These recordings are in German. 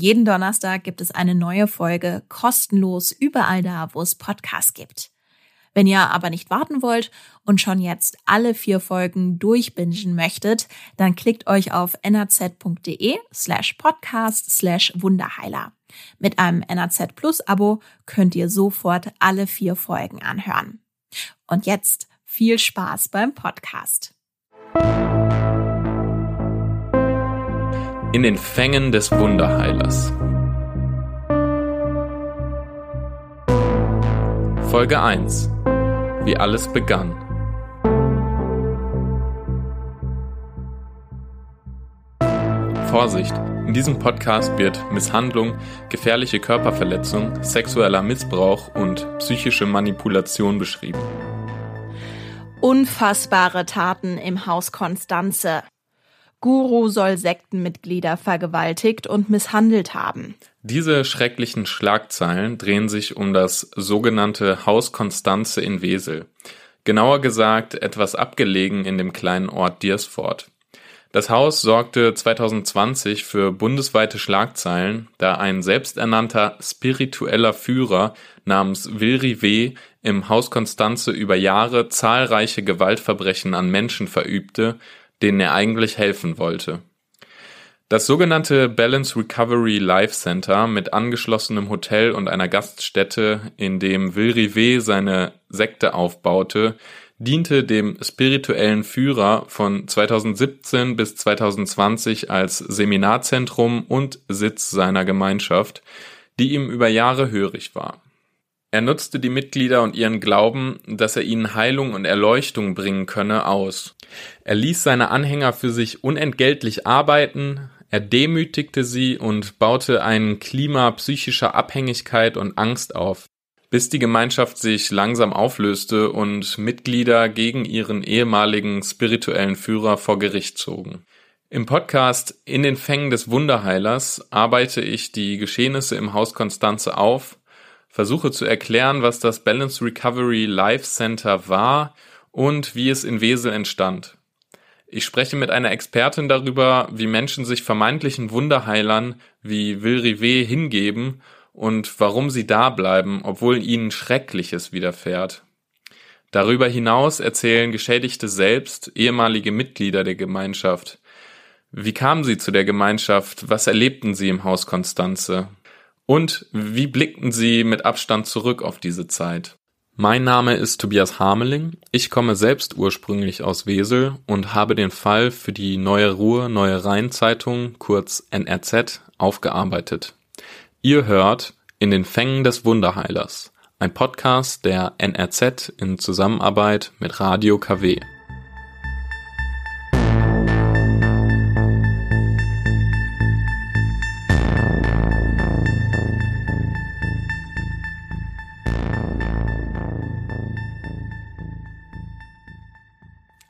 Jeden Donnerstag gibt es eine neue Folge kostenlos überall da, wo es Podcasts gibt. Wenn ihr aber nicht warten wollt und schon jetzt alle vier Folgen durchbingen möchtet, dann klickt euch auf nrz.de slash podcast slash Wunderheiler. Mit einem NRZ Plus Abo könnt ihr sofort alle vier Folgen anhören. Und jetzt viel Spaß beim Podcast. In den Fängen des Wunderheilers. Folge 1 wie alles begann. Vorsicht! In diesem Podcast wird Misshandlung, gefährliche Körperverletzung, sexueller Missbrauch und psychische Manipulation beschrieben. Unfassbare Taten im Haus Konstanze. Guru soll Sektenmitglieder vergewaltigt und misshandelt haben. Diese schrecklichen Schlagzeilen drehen sich um das sogenannte Haus Konstanze in Wesel. Genauer gesagt etwas abgelegen in dem kleinen Ort Diersfort. Das Haus sorgte 2020 für bundesweite Schlagzeilen, da ein selbsternannter spiritueller Führer namens Wilri W. im Haus Konstanze über Jahre zahlreiche Gewaltverbrechen an Menschen verübte, denen er eigentlich helfen wollte. Das sogenannte Balance Recovery Life Center mit angeschlossenem Hotel und einer Gaststätte, in dem Will Rivet seine Sekte aufbaute, diente dem spirituellen Führer von 2017 bis 2020 als Seminarzentrum und Sitz seiner Gemeinschaft, die ihm über Jahre hörig war. Er nutzte die Mitglieder und ihren Glauben, dass er ihnen Heilung und Erleuchtung bringen könne, aus. Er ließ seine Anhänger für sich unentgeltlich arbeiten, er demütigte sie und baute ein Klima psychischer Abhängigkeit und Angst auf, bis die Gemeinschaft sich langsam auflöste und Mitglieder gegen ihren ehemaligen spirituellen Führer vor Gericht zogen. Im Podcast In den Fängen des Wunderheilers arbeite ich die Geschehnisse im Haus Konstanze auf, versuche zu erklären, was das Balance Recovery Life Center war und wie es in Wesel entstand. Ich spreche mit einer Expertin darüber, wie Menschen sich vermeintlichen Wunderheilern wie Will Rivet hingeben und warum sie da bleiben, obwohl ihnen Schreckliches widerfährt. Darüber hinaus erzählen Geschädigte selbst, ehemalige Mitglieder der Gemeinschaft. Wie kamen sie zu der Gemeinschaft? Was erlebten sie im Haus Konstanze? Und wie blickten sie mit Abstand zurück auf diese Zeit? Mein Name ist Tobias Hameling. Ich komme selbst ursprünglich aus Wesel und habe den Fall für die Neue Ruhr Neue Rhein Zeitung, kurz NRZ, aufgearbeitet. Ihr hört in den Fängen des Wunderheilers, ein Podcast der NRZ in Zusammenarbeit mit Radio KW.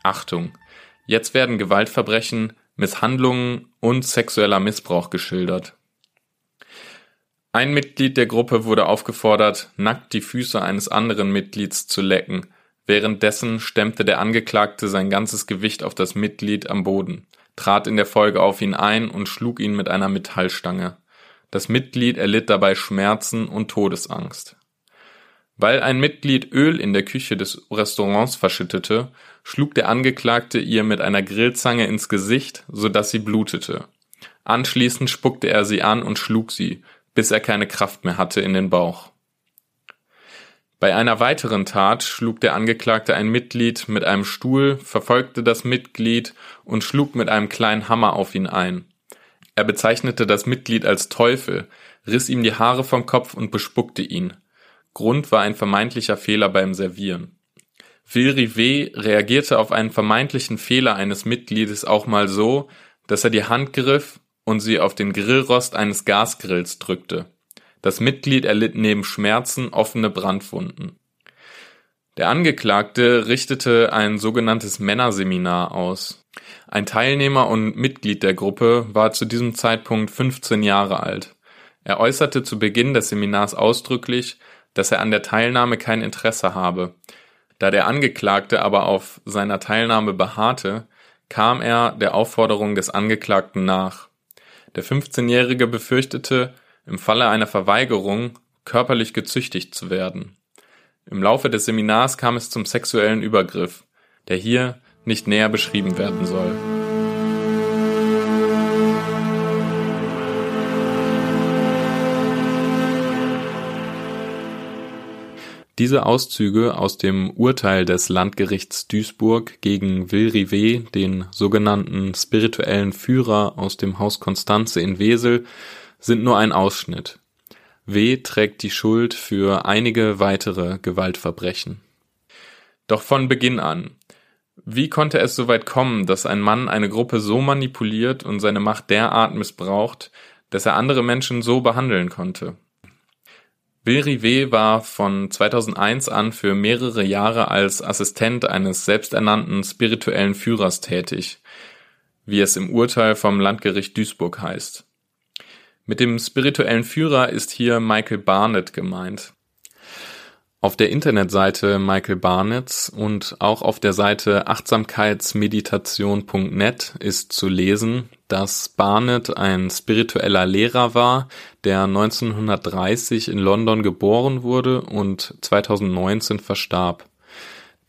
Achtung, jetzt werden Gewaltverbrechen, Misshandlungen und sexueller Missbrauch geschildert. Ein Mitglied der Gruppe wurde aufgefordert, nackt die Füße eines anderen Mitglieds zu lecken. Währenddessen stemmte der Angeklagte sein ganzes Gewicht auf das Mitglied am Boden, trat in der Folge auf ihn ein und schlug ihn mit einer Metallstange. Das Mitglied erlitt dabei Schmerzen und Todesangst. Weil ein Mitglied Öl in der Küche des Restaurants verschüttete, schlug der Angeklagte ihr mit einer Grillzange ins Gesicht, so dass sie blutete. Anschließend spuckte er sie an und schlug sie, bis er keine Kraft mehr hatte in den Bauch. Bei einer weiteren Tat schlug der Angeklagte ein Mitglied mit einem Stuhl, verfolgte das Mitglied und schlug mit einem kleinen Hammer auf ihn ein. Er bezeichnete das Mitglied als Teufel, riss ihm die Haare vom Kopf und bespuckte ihn. Grund war ein vermeintlicher Fehler beim Servieren. Phil Rivet reagierte auf einen vermeintlichen Fehler eines Mitgliedes auch mal so, dass er die Hand griff und sie auf den Grillrost eines Gasgrills drückte. Das Mitglied erlitt neben Schmerzen offene Brandwunden. Der Angeklagte richtete ein sogenanntes Männerseminar aus. Ein Teilnehmer und Mitglied der Gruppe war zu diesem Zeitpunkt 15 Jahre alt. Er äußerte zu Beginn des Seminars ausdrücklich, dass er an der Teilnahme kein Interesse habe. Da der Angeklagte aber auf seiner Teilnahme beharrte, kam er der Aufforderung des Angeklagten nach. Der 15-Jährige befürchtete, im Falle einer Verweigerung körperlich gezüchtigt zu werden. Im Laufe des Seminars kam es zum sexuellen Übergriff, der hier nicht näher beschrieben werden soll. Diese Auszüge aus dem Urteil des Landgerichts Duisburg gegen Will Rivet, den sogenannten spirituellen Führer aus dem Haus Konstanze in Wesel, sind nur ein Ausschnitt. W. trägt die Schuld für einige weitere Gewaltverbrechen. Doch von Beginn an. Wie konnte es so weit kommen, dass ein Mann eine Gruppe so manipuliert und seine Macht derart missbraucht, dass er andere Menschen so behandeln konnte? Bill Rivet war von 2001 an für mehrere Jahre als Assistent eines selbsternannten spirituellen Führers tätig, wie es im Urteil vom Landgericht Duisburg heißt. Mit dem spirituellen Führer ist hier Michael Barnett gemeint. Auf der Internetseite Michael Barnetts und auch auf der Seite achtsamkeitsmeditation.net ist zu lesen, dass Barnett ein spiritueller Lehrer war, der 1930 in London geboren wurde und 2019 verstarb.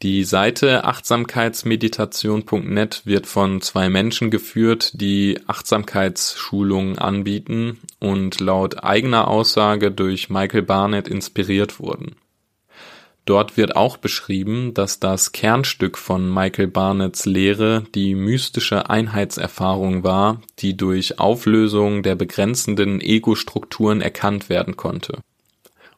Die Seite achtsamkeitsmeditation.net wird von zwei Menschen geführt, die Achtsamkeitsschulungen anbieten und laut eigener Aussage durch Michael Barnett inspiriert wurden. Dort wird auch beschrieben, dass das Kernstück von Michael Barnetts Lehre die mystische Einheitserfahrung war, die durch Auflösung der begrenzenden Ego-Strukturen erkannt werden konnte.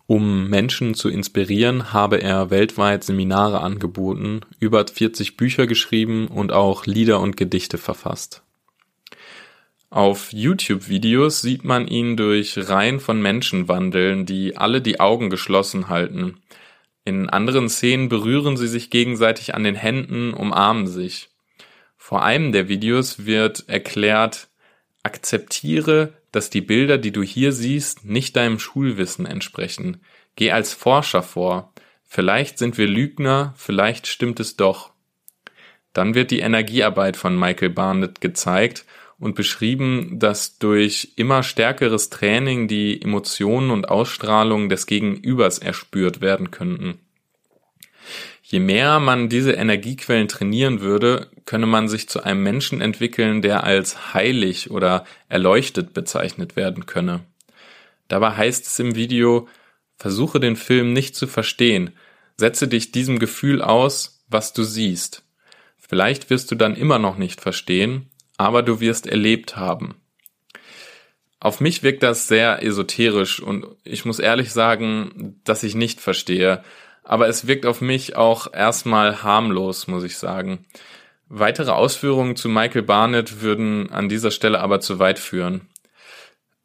Um Menschen zu inspirieren, habe er weltweit Seminare angeboten, über 40 Bücher geschrieben und auch Lieder und Gedichte verfasst. Auf YouTube-Videos sieht man ihn durch Reihen von Menschen wandeln, die alle die Augen geschlossen halten, in anderen Szenen berühren sie sich gegenseitig an den Händen, umarmen sich. Vor einem der Videos wird erklärt, akzeptiere, dass die Bilder, die du hier siehst, nicht deinem Schulwissen entsprechen. Geh als Forscher vor. Vielleicht sind wir Lügner, vielleicht stimmt es doch. Dann wird die Energiearbeit von Michael Barnett gezeigt und beschrieben, dass durch immer stärkeres Training die Emotionen und Ausstrahlung des Gegenübers erspürt werden könnten. Je mehr man diese Energiequellen trainieren würde, könne man sich zu einem Menschen entwickeln, der als heilig oder erleuchtet bezeichnet werden könne. Dabei heißt es im Video, versuche den Film nicht zu verstehen, setze dich diesem Gefühl aus, was du siehst. Vielleicht wirst du dann immer noch nicht verstehen, aber du wirst erlebt haben. Auf mich wirkt das sehr esoterisch und ich muss ehrlich sagen, dass ich nicht verstehe, aber es wirkt auf mich auch erstmal harmlos, muss ich sagen. Weitere Ausführungen zu Michael Barnett würden an dieser Stelle aber zu weit führen.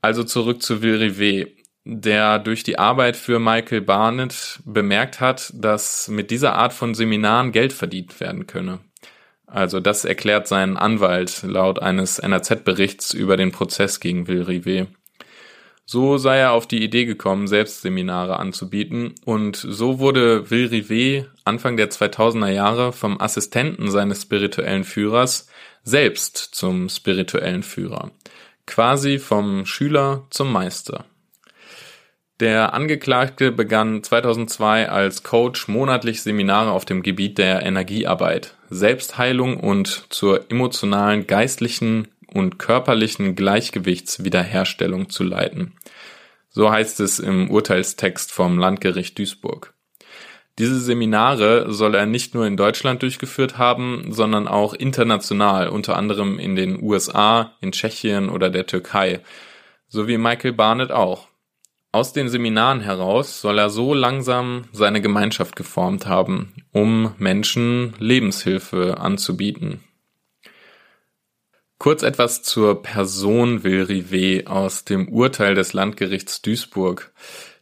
Also zurück zu Will Rivet, der durch die Arbeit für Michael Barnett bemerkt hat, dass mit dieser Art von Seminaren Geld verdient werden könne. Also das erklärt sein Anwalt laut eines NRZ-Berichts über den Prozess gegen Will Rivet. So sei er auf die Idee gekommen, selbst Seminare anzubieten und so wurde Will Rivet Anfang der 2000er Jahre vom Assistenten seines spirituellen Führers selbst zum spirituellen Führer. Quasi vom Schüler zum Meister. Der Angeklagte begann 2002 als Coach monatlich Seminare auf dem Gebiet der Energiearbeit, Selbstheilung und zur emotionalen, geistlichen und körperlichen Gleichgewichtswiederherstellung zu leiten. So heißt es im Urteilstext vom Landgericht Duisburg. Diese Seminare soll er nicht nur in Deutschland durchgeführt haben, sondern auch international, unter anderem in den USA, in Tschechien oder der Türkei, so wie Michael Barnett auch. Aus den Seminaren heraus soll er so langsam seine Gemeinschaft geformt haben, um Menschen Lebenshilfe anzubieten. Kurz etwas zur Person Will Rivet aus dem Urteil des Landgerichts Duisburg.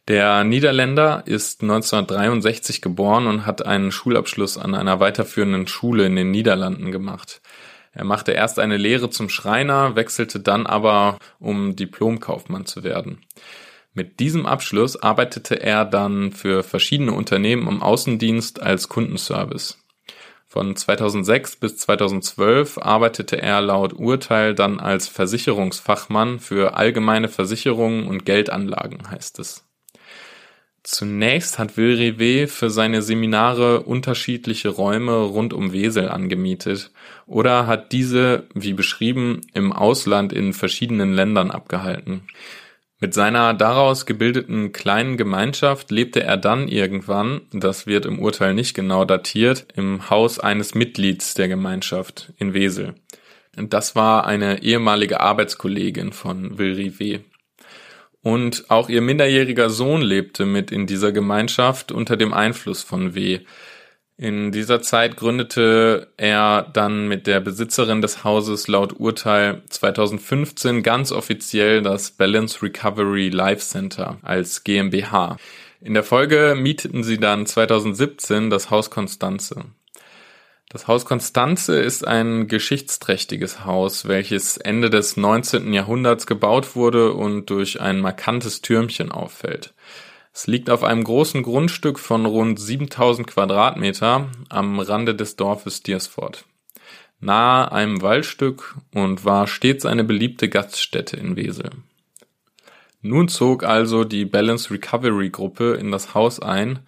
Der Niederländer ist 1963 geboren und hat einen Schulabschluss an einer weiterführenden Schule in den Niederlanden gemacht. Er machte erst eine Lehre zum Schreiner, wechselte dann aber, um Diplomkaufmann zu werden. Mit diesem Abschluss arbeitete er dann für verschiedene Unternehmen im Außendienst als Kundenservice. Von 2006 bis 2012 arbeitete er laut Urteil dann als Versicherungsfachmann für allgemeine Versicherungen und Geldanlagen, heißt es. Zunächst hat Will für seine Seminare unterschiedliche Räume rund um Wesel angemietet oder hat diese, wie beschrieben, im Ausland in verschiedenen Ländern abgehalten. Mit seiner daraus gebildeten kleinen Gemeinschaft lebte er dann irgendwann, das wird im Urteil nicht genau datiert, im Haus eines Mitglieds der Gemeinschaft in Wesel. Das war eine ehemalige Arbeitskollegin von Will Rivet. Und auch ihr minderjähriger Sohn lebte mit in dieser Gemeinschaft unter dem Einfluss von W. In dieser Zeit gründete er dann mit der Besitzerin des Hauses laut Urteil 2015 ganz offiziell das Balance Recovery Life Center als GmbH. In der Folge mieteten sie dann 2017 das Haus Konstanze. Das Haus Konstanze ist ein geschichtsträchtiges Haus, welches Ende des 19. Jahrhunderts gebaut wurde und durch ein markantes Türmchen auffällt. Es liegt auf einem großen Grundstück von rund 7000 Quadratmeter am Rande des Dorfes Diersfort, nahe einem Waldstück und war stets eine beliebte Gaststätte in Wesel. Nun zog also die Balance Recovery Gruppe in das Haus ein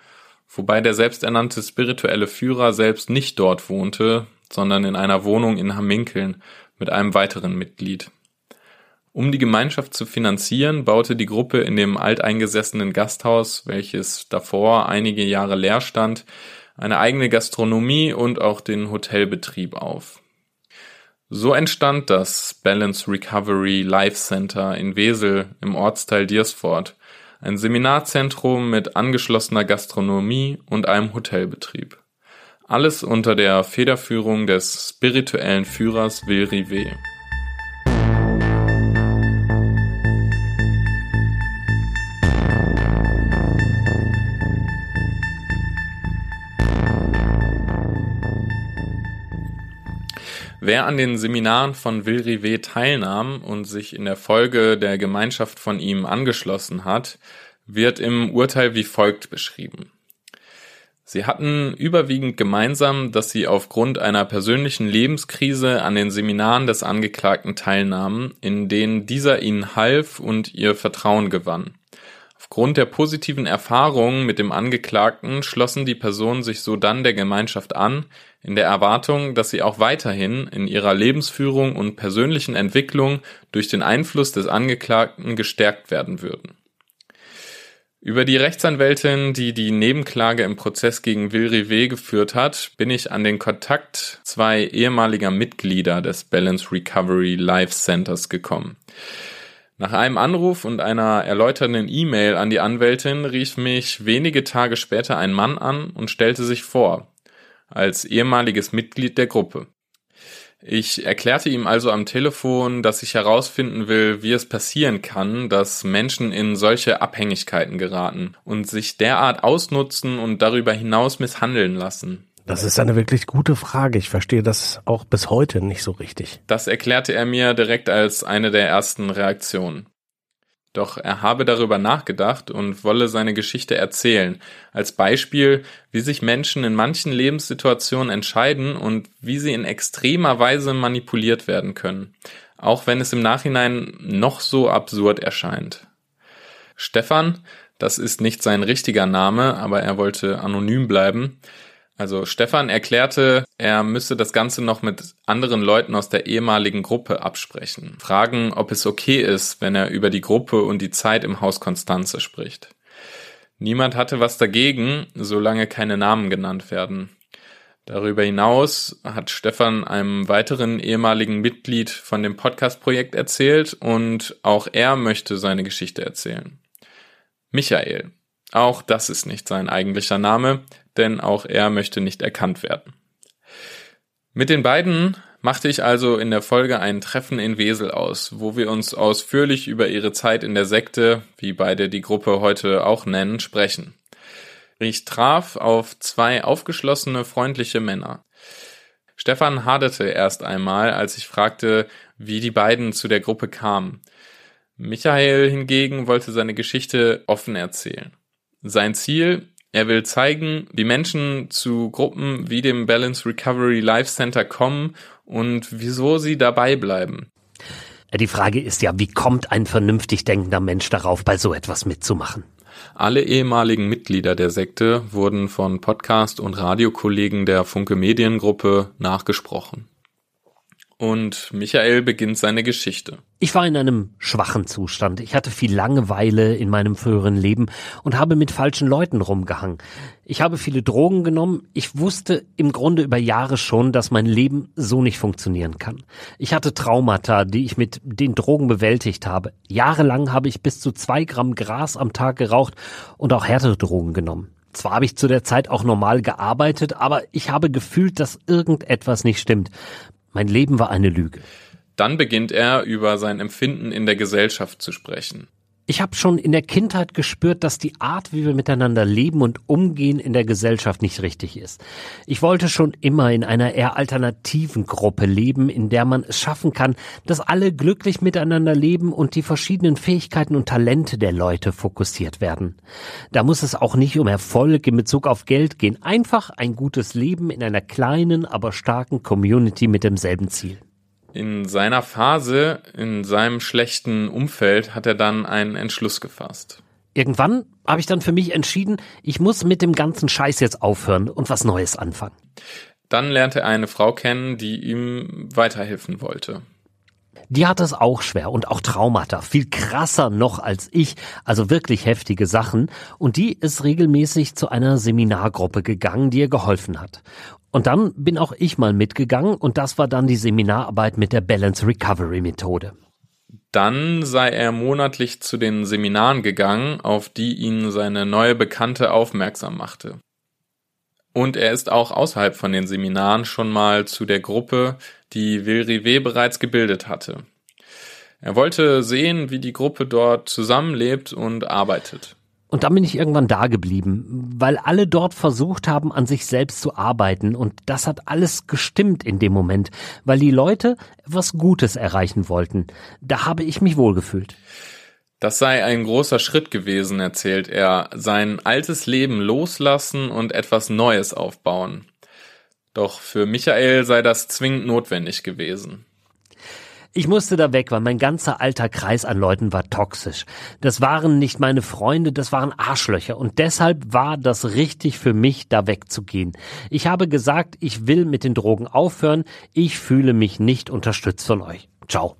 wobei der selbsternannte spirituelle Führer selbst nicht dort wohnte, sondern in einer Wohnung in Hamminkeln mit einem weiteren Mitglied. Um die Gemeinschaft zu finanzieren, baute die Gruppe in dem alteingesessenen Gasthaus, welches davor einige Jahre leer stand, eine eigene Gastronomie und auch den Hotelbetrieb auf. So entstand das Balance Recovery Life Center in Wesel im Ortsteil Diersfort, ein Seminarzentrum mit angeschlossener Gastronomie und einem Hotelbetrieb. Alles unter der Federführung des spirituellen Führers Will Rivet. Wer an den Seminaren von Will Rivet teilnahm und sich in der Folge der Gemeinschaft von ihm angeschlossen hat, wird im Urteil wie folgt beschrieben. Sie hatten überwiegend gemeinsam, dass sie aufgrund einer persönlichen Lebenskrise an den Seminaren des Angeklagten teilnahmen, in denen dieser ihnen half und ihr Vertrauen gewann. Aufgrund der positiven Erfahrungen mit dem Angeklagten schlossen die Personen sich so dann der Gemeinschaft an, in der Erwartung, dass sie auch weiterhin in ihrer Lebensführung und persönlichen Entwicklung durch den Einfluss des Angeklagten gestärkt werden würden. Über die Rechtsanwältin, die die Nebenklage im Prozess gegen Will Rivet geführt hat, bin ich an den Kontakt zwei ehemaliger Mitglieder des Balance Recovery Life Centers gekommen. Nach einem Anruf und einer erläuternden E-Mail an die Anwältin rief mich wenige Tage später ein Mann an und stellte sich vor, als ehemaliges Mitglied der Gruppe. Ich erklärte ihm also am Telefon, dass ich herausfinden will, wie es passieren kann, dass Menschen in solche Abhängigkeiten geraten und sich derart ausnutzen und darüber hinaus misshandeln lassen. Das ist eine wirklich gute Frage. Ich verstehe das auch bis heute nicht so richtig. Das erklärte er mir direkt als eine der ersten Reaktionen. Doch er habe darüber nachgedacht und wolle seine Geschichte erzählen, als Beispiel, wie sich Menschen in manchen Lebenssituationen entscheiden und wie sie in extremer Weise manipuliert werden können, auch wenn es im Nachhinein noch so absurd erscheint. Stefan, das ist nicht sein richtiger Name, aber er wollte anonym bleiben, also Stefan erklärte, er müsse das Ganze noch mit anderen Leuten aus der ehemaligen Gruppe absprechen. Fragen, ob es okay ist, wenn er über die Gruppe und die Zeit im Haus Konstanze spricht. Niemand hatte was dagegen, solange keine Namen genannt werden. Darüber hinaus hat Stefan einem weiteren ehemaligen Mitglied von dem Podcast-Projekt erzählt und auch er möchte seine Geschichte erzählen. Michael. Auch das ist nicht sein eigentlicher Name, denn auch er möchte nicht erkannt werden. Mit den beiden machte ich also in der Folge ein Treffen in Wesel aus, wo wir uns ausführlich über ihre Zeit in der Sekte, wie beide die Gruppe heute auch nennen, sprechen. Ich traf auf zwei aufgeschlossene, freundliche Männer. Stefan haderte erst einmal, als ich fragte, wie die beiden zu der Gruppe kamen. Michael hingegen wollte seine Geschichte offen erzählen. Sein Ziel, Er will zeigen, wie Menschen zu Gruppen wie dem Balance Recovery Life Center kommen und wieso sie dabei bleiben. Die Frage ist ja, wie kommt ein vernünftig denkender Mensch darauf, bei so etwas mitzumachen? Alle ehemaligen Mitglieder der Sekte wurden von Podcast- und Radiokollegen der Funke Mediengruppe nachgesprochen. Und Michael beginnt seine Geschichte. Ich war in einem schwachen Zustand. Ich hatte viel Langeweile in meinem früheren Leben und habe mit falschen Leuten rumgehangen. Ich habe viele Drogen genommen. Ich wusste im Grunde über Jahre schon, dass mein Leben so nicht funktionieren kann. Ich hatte Traumata, die ich mit den Drogen bewältigt habe. Jahrelang habe ich bis zu zwei Gramm Gras am Tag geraucht und auch härtere Drogen genommen. Zwar habe ich zu der Zeit auch normal gearbeitet, aber ich habe gefühlt, dass irgendetwas nicht stimmt. Mein Leben war eine Lüge. Dann beginnt er über sein Empfinden in der Gesellschaft zu sprechen. Ich habe schon in der Kindheit gespürt, dass die Art, wie wir miteinander leben und umgehen, in der Gesellschaft nicht richtig ist. Ich wollte schon immer in einer eher alternativen Gruppe leben, in der man es schaffen kann, dass alle glücklich miteinander leben und die verschiedenen Fähigkeiten und Talente der Leute fokussiert werden. Da muss es auch nicht um Erfolg in Bezug auf Geld gehen, einfach ein gutes Leben in einer kleinen, aber starken Community mit demselben Ziel. In seiner Phase, in seinem schlechten Umfeld, hat er dann einen Entschluss gefasst. Irgendwann habe ich dann für mich entschieden, ich muss mit dem ganzen Scheiß jetzt aufhören und was Neues anfangen. Dann lernte er eine Frau kennen, die ihm weiterhelfen wollte. Die hat es auch schwer und auch Traumata, viel krasser noch als ich, also wirklich heftige Sachen. Und die ist regelmäßig zu einer Seminargruppe gegangen, die ihr geholfen hat. Und dann bin auch ich mal mitgegangen und das war dann die Seminararbeit mit der Balance Recovery Methode. Dann sei er monatlich zu den Seminaren gegangen, auf die ihn seine neue Bekannte aufmerksam machte. Und er ist auch außerhalb von den Seminaren schon mal zu der Gruppe, die Vilrive bereits gebildet hatte. Er wollte sehen, wie die Gruppe dort zusammenlebt und arbeitet. Und dann bin ich irgendwann da geblieben, weil alle dort versucht haben, an sich selbst zu arbeiten. Und das hat alles gestimmt in dem Moment, weil die Leute etwas Gutes erreichen wollten. Da habe ich mich wohlgefühlt. Das sei ein großer Schritt gewesen, erzählt er, sein altes Leben loslassen und etwas Neues aufbauen. Doch für Michael sei das zwingend notwendig gewesen. Ich musste da weg, weil mein ganzer alter Kreis an Leuten war toxisch. Das waren nicht meine Freunde, das waren Arschlöcher. Und deshalb war das richtig für mich, da wegzugehen. Ich habe gesagt, ich will mit den Drogen aufhören. Ich fühle mich nicht unterstützt von euch. Ciao.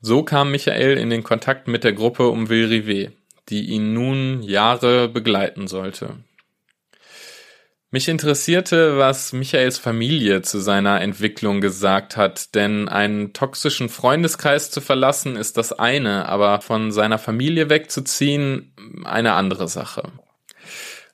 So kam Michael in den Kontakt mit der Gruppe um Will Rivet, die ihn nun Jahre begleiten sollte. Mich interessierte, was Michaels Familie zu seiner Entwicklung gesagt hat, denn einen toxischen Freundeskreis zu verlassen ist das eine, aber von seiner Familie wegzuziehen eine andere Sache.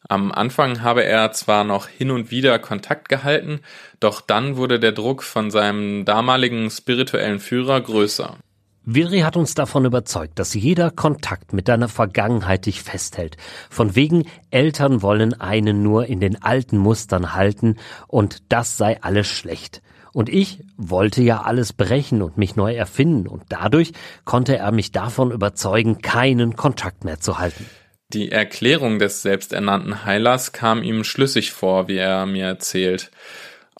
Am Anfang habe er zwar noch hin und wieder Kontakt gehalten, doch dann wurde der Druck von seinem damaligen spirituellen Führer größer. Viri hat uns davon überzeugt, dass jeder Kontakt mit deiner Vergangenheit dich festhält. Von wegen Eltern wollen einen nur in den alten Mustern halten und das sei alles schlecht. Und ich wollte ja alles brechen und mich neu erfinden und dadurch konnte er mich davon überzeugen, keinen Kontakt mehr zu halten. Die Erklärung des selbsternannten Heilers kam ihm schlüssig vor, wie er mir erzählt,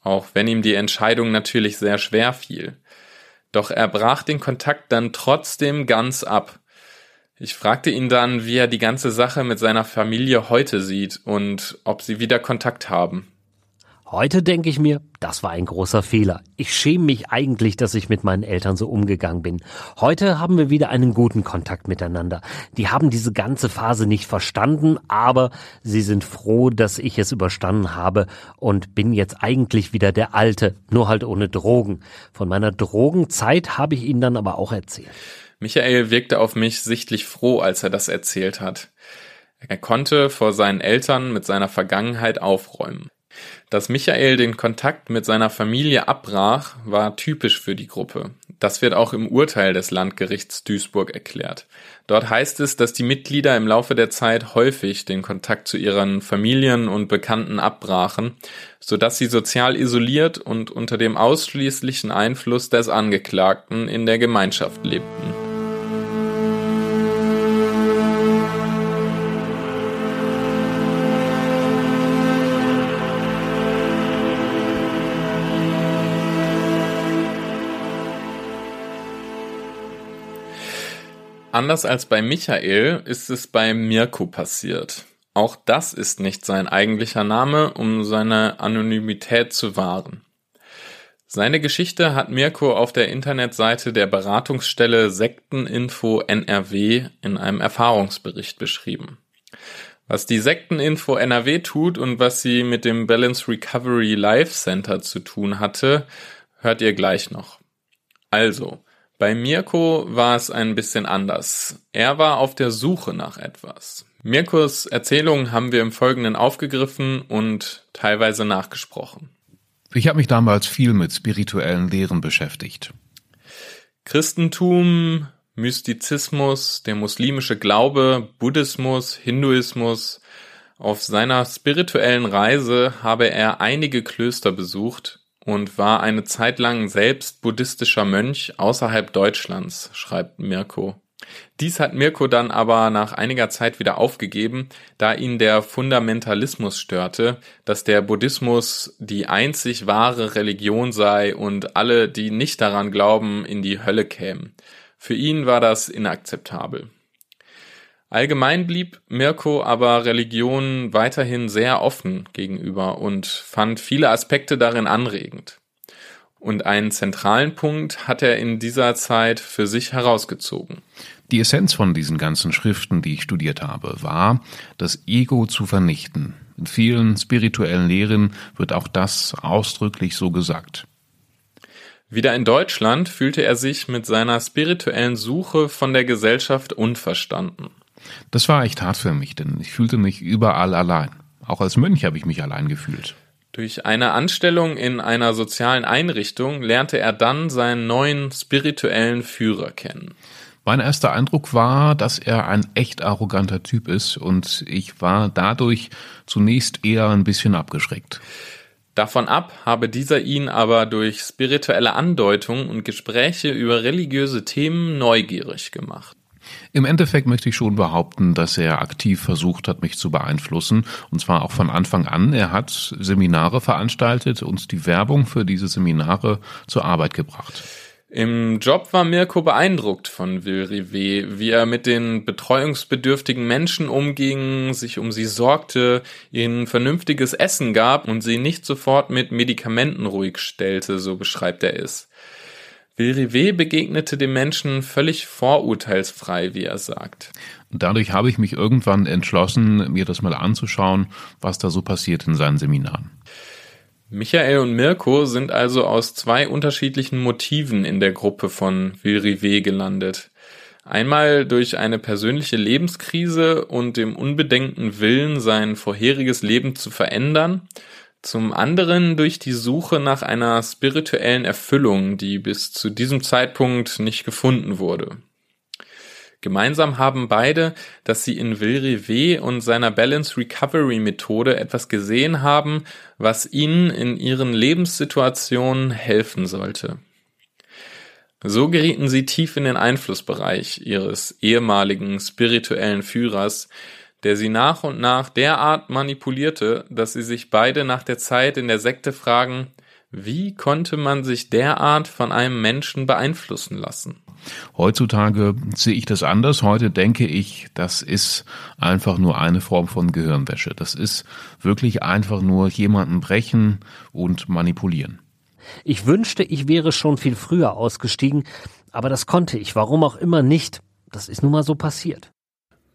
auch wenn ihm die Entscheidung natürlich sehr schwer fiel. Doch er brach den Kontakt dann trotzdem ganz ab. Ich fragte ihn dann, wie er die ganze Sache mit seiner Familie heute sieht und ob sie wieder Kontakt haben. Heute denke ich mir, das war ein großer Fehler. Ich schäme mich eigentlich, dass ich mit meinen Eltern so umgegangen bin. Heute haben wir wieder einen guten Kontakt miteinander. Die haben diese ganze Phase nicht verstanden, aber sie sind froh, dass ich es überstanden habe und bin jetzt eigentlich wieder der Alte, nur halt ohne Drogen. Von meiner Drogenzeit habe ich ihnen dann aber auch erzählt. Michael wirkte auf mich sichtlich froh, als er das erzählt hat. Er konnte vor seinen Eltern mit seiner Vergangenheit aufräumen. Dass Michael den Kontakt mit seiner Familie abbrach, war typisch für die Gruppe. Das wird auch im Urteil des Landgerichts Duisburg erklärt. Dort heißt es, dass die Mitglieder im Laufe der Zeit häufig den Kontakt zu ihren Familien und Bekannten abbrachen, so dass sie sozial isoliert und unter dem ausschließlichen Einfluss des Angeklagten in der Gemeinschaft lebten. Anders als bei Michael ist es bei Mirko passiert. Auch das ist nicht sein eigentlicher Name, um seine Anonymität zu wahren. Seine Geschichte hat Mirko auf der Internetseite der Beratungsstelle Sekteninfo NRW in einem Erfahrungsbericht beschrieben. Was die Sekteninfo NRW tut und was sie mit dem Balance Recovery Life Center zu tun hatte, hört ihr gleich noch. Also, bei Mirko war es ein bisschen anders. Er war auf der Suche nach etwas. Mirkos Erzählungen haben wir im Folgenden aufgegriffen und teilweise nachgesprochen. Ich habe mich damals viel mit spirituellen Lehren beschäftigt. Christentum, Mystizismus, der muslimische Glaube, Buddhismus, Hinduismus. Auf seiner spirituellen Reise habe er einige Klöster besucht und war eine Zeit lang selbst buddhistischer Mönch außerhalb Deutschlands, schreibt Mirko. Dies hat Mirko dann aber nach einiger Zeit wieder aufgegeben, da ihn der Fundamentalismus störte, dass der Buddhismus die einzig wahre Religion sei und alle, die nicht daran glauben, in die Hölle kämen. Für ihn war das inakzeptabel. Allgemein blieb Mirko aber Religion weiterhin sehr offen gegenüber und fand viele Aspekte darin anregend. Und einen zentralen Punkt hat er in dieser Zeit für sich herausgezogen. Die Essenz von diesen ganzen Schriften, die ich studiert habe, war, das Ego zu vernichten. In vielen spirituellen Lehren wird auch das ausdrücklich so gesagt. Wieder in Deutschland fühlte er sich mit seiner spirituellen Suche von der Gesellschaft unverstanden. Das war echt hart für mich, denn ich fühlte mich überall allein. Auch als Mönch habe ich mich allein gefühlt. Durch eine Anstellung in einer sozialen Einrichtung lernte er dann seinen neuen spirituellen Führer kennen. Mein erster Eindruck war, dass er ein echt arroganter Typ ist und ich war dadurch zunächst eher ein bisschen abgeschreckt. Davon ab habe dieser ihn aber durch spirituelle Andeutungen und Gespräche über religiöse Themen neugierig gemacht. Im Endeffekt möchte ich schon behaupten, dass er aktiv versucht hat, mich zu beeinflussen, und zwar auch von Anfang an. Er hat Seminare veranstaltet und die Werbung für diese Seminare zur Arbeit gebracht. Im Job war Mirko beeindruckt von Will Rivet, wie er mit den betreuungsbedürftigen Menschen umging, sich um sie sorgte, ihnen vernünftiges Essen gab und sie nicht sofort mit Medikamenten ruhig stellte, so beschreibt er es. Vilrivet begegnete dem Menschen völlig vorurteilsfrei, wie er sagt. Dadurch habe ich mich irgendwann entschlossen, mir das mal anzuschauen, was da so passiert in seinen Seminaren. Michael und Mirko sind also aus zwei unterschiedlichen Motiven in der Gruppe von Vilrivet gelandet. Einmal durch eine persönliche Lebenskrise und dem unbedenkten Willen, sein vorheriges Leben zu verändern zum anderen durch die Suche nach einer spirituellen Erfüllung, die bis zu diesem Zeitpunkt nicht gefunden wurde. Gemeinsam haben beide, dass sie in Will Rivet und seiner Balance Recovery Methode etwas gesehen haben, was ihnen in ihren Lebenssituationen helfen sollte. So gerieten sie tief in den Einflussbereich ihres ehemaligen spirituellen Führers, der sie nach und nach derart manipulierte, dass sie sich beide nach der Zeit in der Sekte fragen, wie konnte man sich derart von einem Menschen beeinflussen lassen? Heutzutage sehe ich das anders. Heute denke ich, das ist einfach nur eine Form von Gehirnwäsche. Das ist wirklich einfach nur jemanden brechen und manipulieren. Ich wünschte, ich wäre schon viel früher ausgestiegen, aber das konnte ich, warum auch immer nicht. Das ist nun mal so passiert.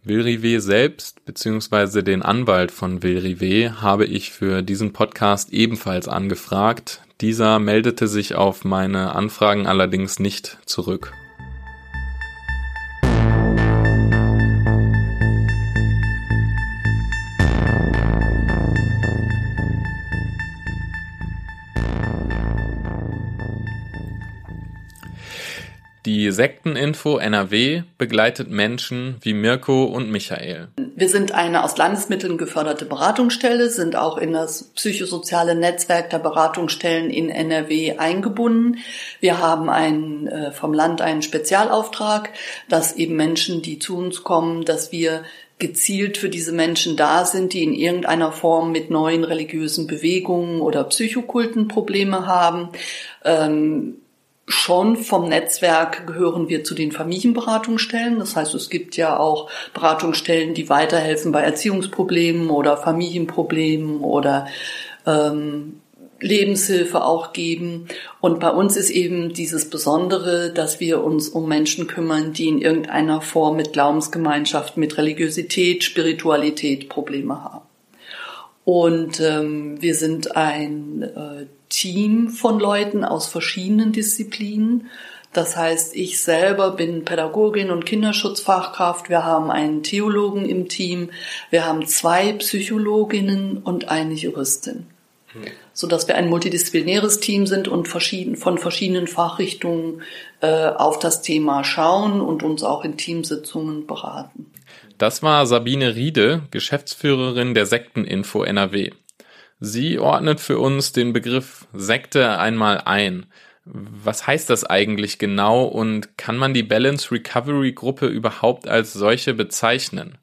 Will selbst bzw. den Anwalt von Will habe ich für diesen Podcast ebenfalls angefragt. Dieser meldete sich auf meine Anfragen allerdings nicht zurück. Die Sekteninfo NRW begleitet Menschen wie Mirko und Michael. Wir sind eine aus Landesmitteln geförderte Beratungsstelle, sind auch in das psychosoziale Netzwerk der Beratungsstellen in NRW eingebunden. Wir haben einen, äh, vom Land einen Spezialauftrag, dass eben Menschen, die zu uns kommen, dass wir gezielt für diese Menschen da sind, die in irgendeiner Form mit neuen religiösen Bewegungen oder Psychokulten Probleme haben. Ähm, schon vom Netzwerk gehören wir zu den Familienberatungsstellen. Das heißt, es gibt ja auch Beratungsstellen, die weiterhelfen bei Erziehungsproblemen oder Familienproblemen oder ähm, Lebenshilfe auch geben. Und bei uns ist eben dieses Besondere, dass wir uns um Menschen kümmern, die in irgendeiner Form mit Glaubensgemeinschaft, mit Religiosität, Spiritualität Probleme haben. Und ähm, wir sind ein äh, Team von Leuten aus verschiedenen Disziplinen. Das heißt, ich selber bin Pädagogin und Kinderschutzfachkraft. Wir haben einen Theologen im Team. Wir haben zwei Psychologinnen und eine Juristin. Hm. So dass wir ein multidisziplinäres Team sind und verschieden, von verschiedenen Fachrichtungen äh, auf das Thema schauen und uns auch in Teamsitzungen beraten. Das war Sabine Riede, Geschäftsführerin der Sekteninfo NRW. Sie ordnet für uns den Begriff Sekte einmal ein. Was heißt das eigentlich genau und kann man die Balance Recovery Gruppe überhaupt als solche bezeichnen?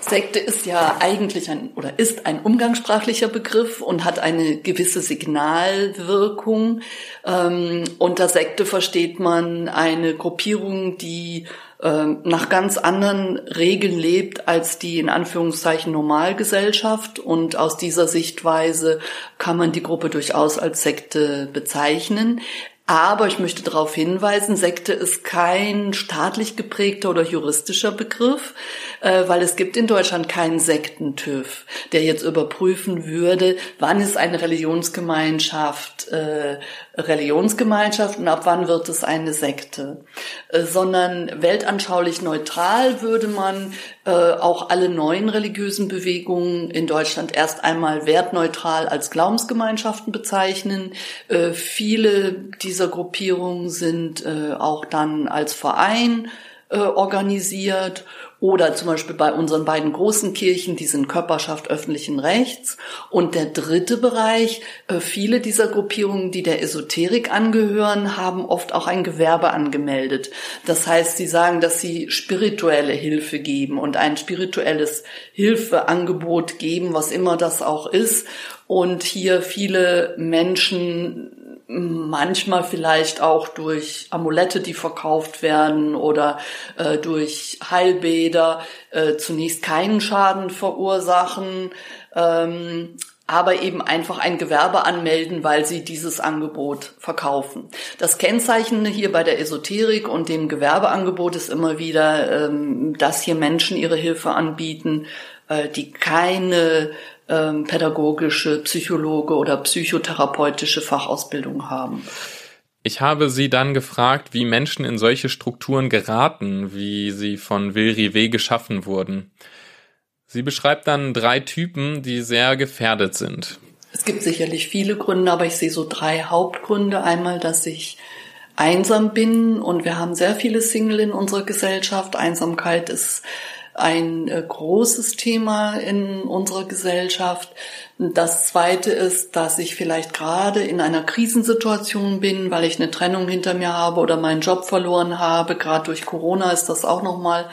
Sekte ist ja eigentlich ein oder ist ein umgangssprachlicher Begriff und hat eine gewisse Signalwirkung. Ähm, unter Sekte versteht man eine Gruppierung, die nach ganz anderen Regeln lebt als die in Anführungszeichen Normalgesellschaft. Und aus dieser Sichtweise kann man die Gruppe durchaus als Sekte bezeichnen. Aber ich möchte darauf hinweisen, Sekte ist kein staatlich geprägter oder juristischer Begriff, äh, weil es gibt in Deutschland keinen Sekten-TÜV, der jetzt überprüfen würde, wann ist eine Religionsgemeinschaft äh, Religionsgemeinschaft und ab wann wird es eine Sekte, äh, sondern weltanschaulich neutral würde man äh, auch alle neuen religiösen Bewegungen in Deutschland erst einmal wertneutral als Glaubensgemeinschaften bezeichnen. Äh, viele dieser Gruppierungen sind auch dann als Verein organisiert oder zum Beispiel bei unseren beiden großen Kirchen, die sind Körperschaft öffentlichen Rechts. Und der dritte Bereich, äh, viele dieser Gruppierungen, die der Esoterik angehören, haben oft auch ein Gewerbe angemeldet. Das heißt, sie sagen, dass sie spirituelle Hilfe geben und ein spirituelles Hilfeangebot geben, was immer das auch ist. Und hier viele Menschen manchmal vielleicht auch durch Amulette, die verkauft werden oder äh, durch Heilbäder äh, zunächst keinen Schaden verursachen, ähm, aber eben einfach ein Gewerbe anmelden, weil sie dieses Angebot verkaufen. Das Kennzeichen hier bei der Esoterik und dem Gewerbeangebot ist immer wieder, ähm, dass hier Menschen ihre Hilfe anbieten, äh, die keine ähm, pädagogische, Psychologe oder psychotherapeutische Fachausbildung haben. Ich habe sie dann gefragt, wie Menschen in solche Strukturen geraten, wie sie von Will Rivet geschaffen wurden. Sie beschreibt dann drei Typen, die sehr gefährdet sind. Es gibt sicherlich viele Gründe, aber ich sehe so drei Hauptgründe. Einmal, dass ich einsam bin und wir haben sehr viele Single in unserer Gesellschaft. Einsamkeit ist ein äh, großes Thema in unserer Gesellschaft. Das zweite ist, dass ich vielleicht gerade in einer Krisensituation bin, weil ich eine Trennung hinter mir habe oder meinen Job verloren habe. Gerade durch Corona ist das auch nochmal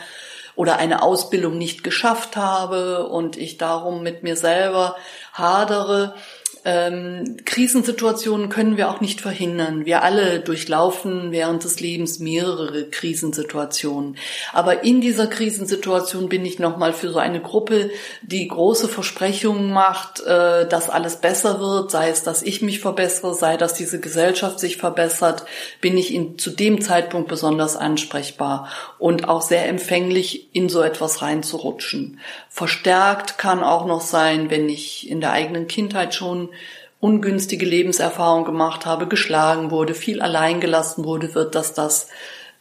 oder eine Ausbildung nicht geschafft habe und ich darum mit mir selber hadere ähm, Krisensituationen können wir auch nicht verhindern. Wir alle durchlaufen während des Lebens mehrere Krisensituationen. Aber in dieser Krisensituation bin ich nochmal für so eine Gruppe, die große Versprechungen macht, äh, dass alles besser wird, sei es, dass ich mich verbessere, sei, dass diese Gesellschaft sich verbessert, bin ich in, zu dem Zeitpunkt besonders ansprechbar und auch sehr empfänglich, in so etwas reinzurutschen. Verstärkt kann auch noch sein, wenn ich in der eigenen Kindheit schon ungünstige Lebenserfahrung gemacht habe, geschlagen wurde, viel allein gelassen wurde, wird das das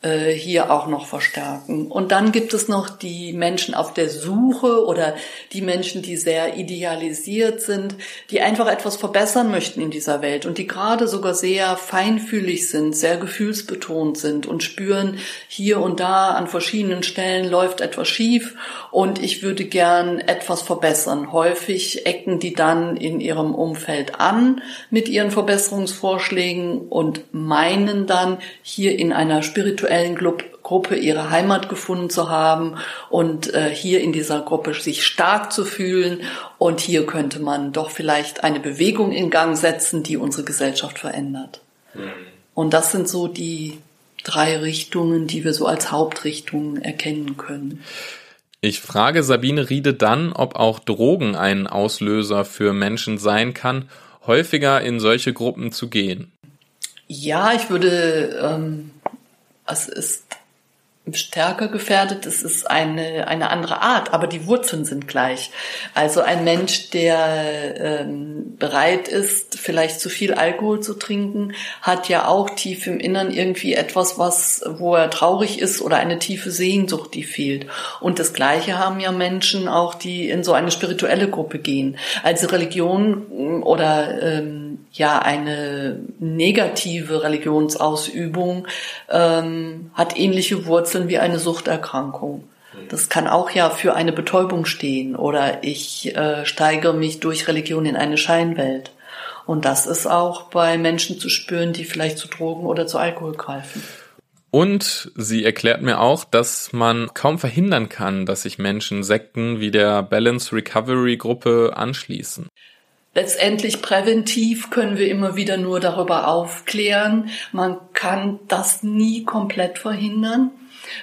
äh, hier auch noch verstärken. Und dann gibt es noch die Menschen auf der Suche oder die Menschen, die sehr idealisiert sind, die einfach etwas verbessern möchten in dieser Welt und die gerade sogar sehr feinfühlig sind, sehr gefühlsbetont sind und spüren, hier und da an verschiedenen Stellen läuft etwas schief und ich würde gern etwas verbessern. Häufig ecken die dann in ihrem Umfeld an mit ihren Verbesserungsvorschlägen und meinen dann hier in einer spirituellen spirituellen Gruppe ihre Heimat gefunden zu haben und äh, hier in dieser Gruppe sich stark zu fühlen. Und hier könnte man doch vielleicht eine Bewegung in Gang setzen, die unsere Gesellschaft verändert. Mhm. Und das sind so die drei Richtungen, die wir so als Hauptrichtungen erkennen können. Ich frage Sabine Riede dann, ob auch Drogen ein Auslöser für Menschen sein kann, häufiger in solche Gruppen zu gehen. Ja, ich würde, ähm, es ist stärker gefährdet, es ist eine, eine andere Art, aber die Wurzeln sind gleich. Also ein Mensch, der ähm, bereit ist, vielleicht zu viel Alkohol zu trinken, hat ja auch tief im Innern irgendwie etwas, was, wo er traurig ist oder eine tiefe Sehnsucht, die fehlt. Und das Gleiche haben ja Menschen auch, die in so eine spirituelle Gruppe gehen. Also Religion oder ähm, ja eine negative Religionsausübung ähm, hat ähnliche Wurzeln wie eine Suchterkrankung. Das kann auch ja für eine Betäubung stehen oder ich äh, steigere mich durch Religion in eine Scheinwelt. Und das ist auch bei Menschen zu spüren, die vielleicht zu Drogen oder zu Alkohol greifen. Und sie erklärt mir auch, dass man kaum verhindern kann, dass sich Menschen Sekten wie der Balance Recovery Gruppe anschließen. Letztendlich präventiv können wir immer wieder nur darüber aufklären. Man kann das nie komplett verhindern.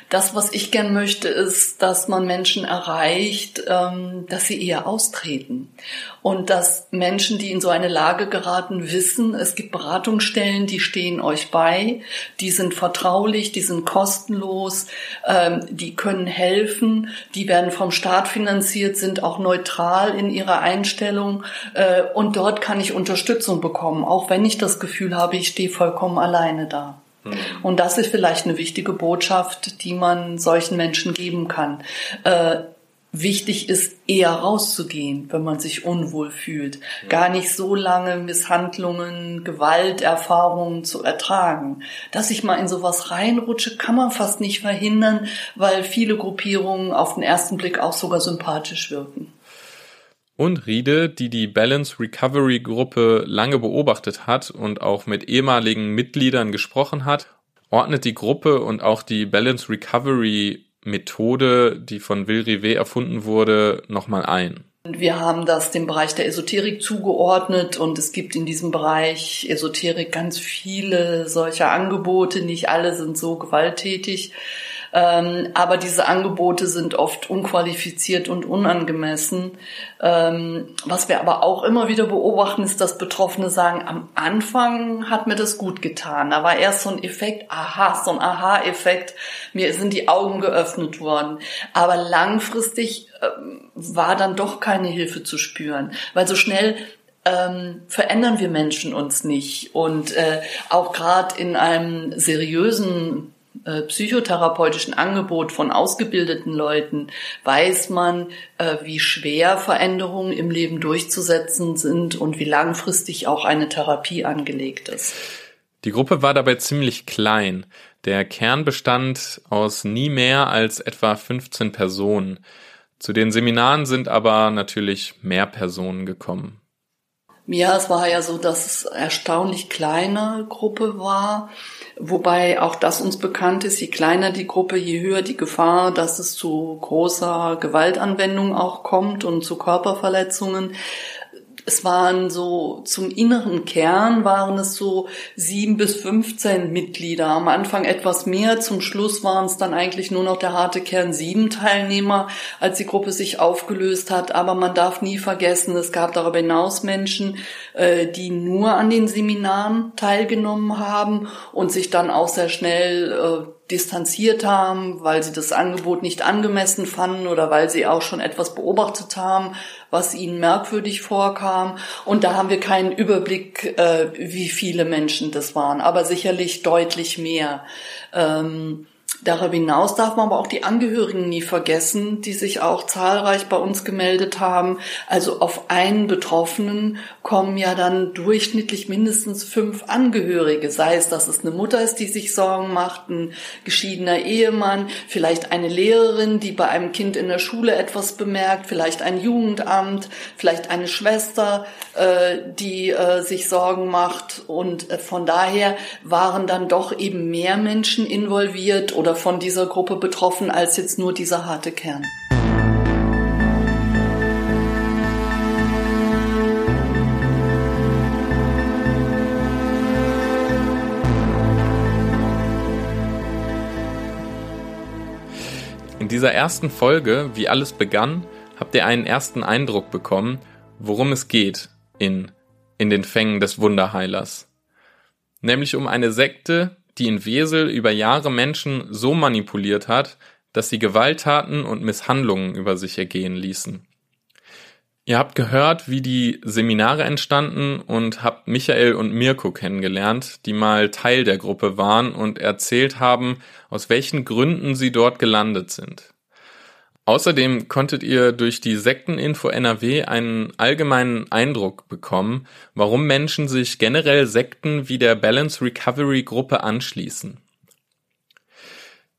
Das, was ich gern möchte, ist, dass man Menschen erreicht, ähm, dass sie eher austreten. Und dass Menschen, die in so eine Lage geraten, wissen, es gibt Beratungsstellen, die stehen euch bei, die sind vertraulich, die sind kostenlos, ähm, die können helfen, die werden vom Staat finanziert, sind auch neutral in ihrer Einstellung. Äh, und dort kann ich Unterstützung bekommen, auch wenn ich das Gefühl habe, ich stehe vollkommen alleine da. Mhm. Und das ist vielleicht eine wichtige Botschaft, die man solchen Menschen geben kann. Äh, wichtig ist, eher rauszugehen, wenn man sich unwohl fühlt. Gar nicht so lange Misshandlungen, Gewalterfahrungen zu ertragen. Dass ich mal in sowas reinrutsche, kann man fast nicht verhindern, weil viele Gruppierungen auf den ersten Blick auch sogar sympathisch wirken. Und Riede, die die Balance Recovery Gruppe lange beobachtet hat und auch mit ehemaligen Mitgliedern gesprochen hat, ordnet die Gruppe und auch die Balance Recovery Methode, die von Will Rivet erfunden wurde, nochmal ein. Wir haben das dem Bereich der Esoterik zugeordnet und es gibt in diesem Bereich Esoterik ganz viele solcher Angebote. Nicht alle sind so gewalttätig. Ähm, aber diese Angebote sind oft unqualifiziert und unangemessen. Ähm, was wir aber auch immer wieder beobachten, ist, dass Betroffene sagen, am Anfang hat mir das gut getan. Da war erst so ein Effekt, aha, so ein Aha-Effekt. Mir sind die Augen geöffnet worden. Aber langfristig ähm, war dann doch keine Hilfe zu spüren, weil so schnell ähm, verändern wir Menschen uns nicht. Und äh, auch gerade in einem seriösen äh, psychotherapeutischen Angebot von ausgebildeten Leuten weiß man, äh, wie schwer Veränderungen im Leben durchzusetzen sind und wie langfristig auch eine Therapie angelegt ist. Die Gruppe war dabei ziemlich klein. Der Kern bestand aus nie mehr als etwa 15 Personen. Zu den Seminaren sind aber natürlich mehr Personen gekommen. Ja, es war ja so, dass es erstaunlich kleine Gruppe war. Wobei auch das uns bekannt ist, je kleiner die Gruppe, je höher die Gefahr, dass es zu großer Gewaltanwendung auch kommt und zu Körperverletzungen es waren so zum inneren Kern waren es so sieben bis 15 Mitglieder. Am Anfang etwas mehr, zum Schluss waren es dann eigentlich nur noch der harte Kern sieben Teilnehmer, als die Gruppe sich aufgelöst hat. Aber man darf nie vergessen, es gab darüber hinaus Menschen, äh, die nur an den Seminaren teilgenommen haben und sich dann auch sehr schnell äh, distanziert haben, weil sie das Angebot nicht angemessen fanden oder weil sie auch schon etwas beobachtet haben, was ihnen merkwürdig vorkam. Und da haben wir keinen Überblick, äh, wie viele Menschen das waren, aber sicherlich deutlich mehr. Ähm, Darüber hinaus darf man aber auch die Angehörigen nie vergessen, die sich auch zahlreich bei uns gemeldet haben. Also auf einen Betroffenen kommen ja dann durchschnittlich mindestens fünf Angehörige, sei es, dass es eine Mutter ist, die sich Sorgen macht, ein geschiedener Ehemann, vielleicht eine Lehrerin, die bei einem Kind in der Schule etwas bemerkt, vielleicht ein Jugendamt, vielleicht eine Schwester, äh, die äh, sich Sorgen macht. Und äh, von daher waren dann doch eben mehr Menschen involviert oder von dieser Gruppe betroffen als jetzt nur dieser harte Kern. In dieser ersten Folge, wie alles begann, habt ihr einen ersten Eindruck bekommen, worum es geht in, in den Fängen des Wunderheilers. Nämlich um eine Sekte, die in Wesel über Jahre Menschen so manipuliert hat, dass sie Gewalttaten und Misshandlungen über sich ergehen ließen. Ihr habt gehört, wie die Seminare entstanden und habt Michael und Mirko kennengelernt, die mal Teil der Gruppe waren und erzählt haben, aus welchen Gründen sie dort gelandet sind. Außerdem konntet ihr durch die Sekteninfo NRW einen allgemeinen Eindruck bekommen, warum Menschen sich generell Sekten wie der Balance Recovery Gruppe anschließen.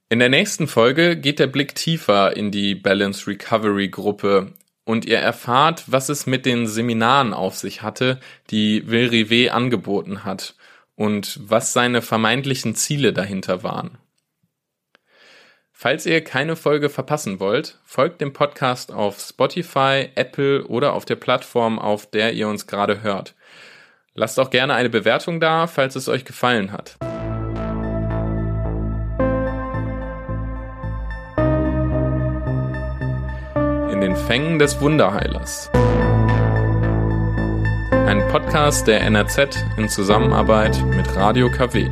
In der nächsten Folge geht der Blick tiefer in die Balance Recovery Gruppe und ihr erfahrt, was es mit den Seminaren auf sich hatte, die Wilrive angeboten hat und was seine vermeintlichen Ziele dahinter waren. Falls ihr keine Folge verpassen wollt, folgt dem Podcast auf Spotify, Apple oder auf der Plattform, auf der ihr uns gerade hört. Lasst auch gerne eine Bewertung da, falls es euch gefallen hat. In den Fängen des Wunderheilers. Ein Podcast der NRZ in Zusammenarbeit mit Radio KW.